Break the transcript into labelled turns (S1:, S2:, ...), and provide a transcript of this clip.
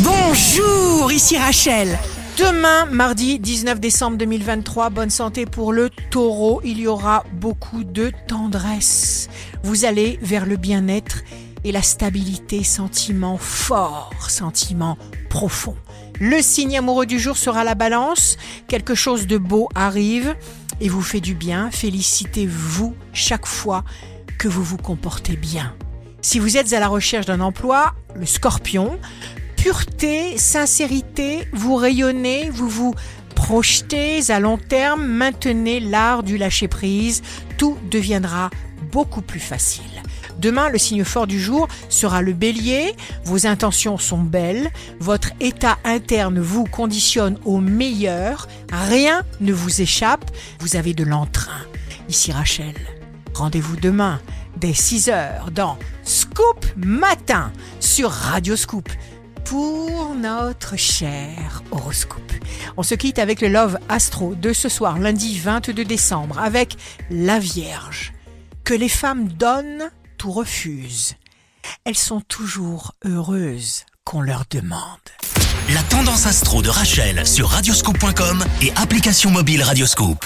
S1: Bonjour, ici Rachel. Demain, mardi 19 décembre 2023, bonne santé pour le taureau. Il y aura beaucoup de tendresse. Vous allez vers le bien-être et la stabilité, sentiment fort, sentiment profond. Le signe amoureux du jour sera la balance. Quelque chose de beau arrive et vous fait du bien. Félicitez-vous chaque fois que vous vous comportez bien. Si vous êtes à la recherche d'un emploi, le scorpion, pureté, sincérité, vous rayonnez, vous vous projetez à long terme, maintenez l'art du lâcher-prise, tout deviendra beaucoup plus facile. Demain, le signe fort du jour sera le bélier. Vos intentions sont belles. Votre état interne vous conditionne au meilleur. Rien ne vous échappe. Vous avez de l'entrain. Ici Rachel. Rendez-vous demain dès 6h dans Scoop Matin sur Radio Scoop pour notre cher horoscope. On se quitte avec le Love Astro de ce soir, lundi 22 décembre, avec la Vierge. Que les femmes donnent, tout refusent. Elles sont toujours heureuses qu'on leur demande.
S2: La tendance astro de Rachel sur radioscope.com et application mobile Radioscope.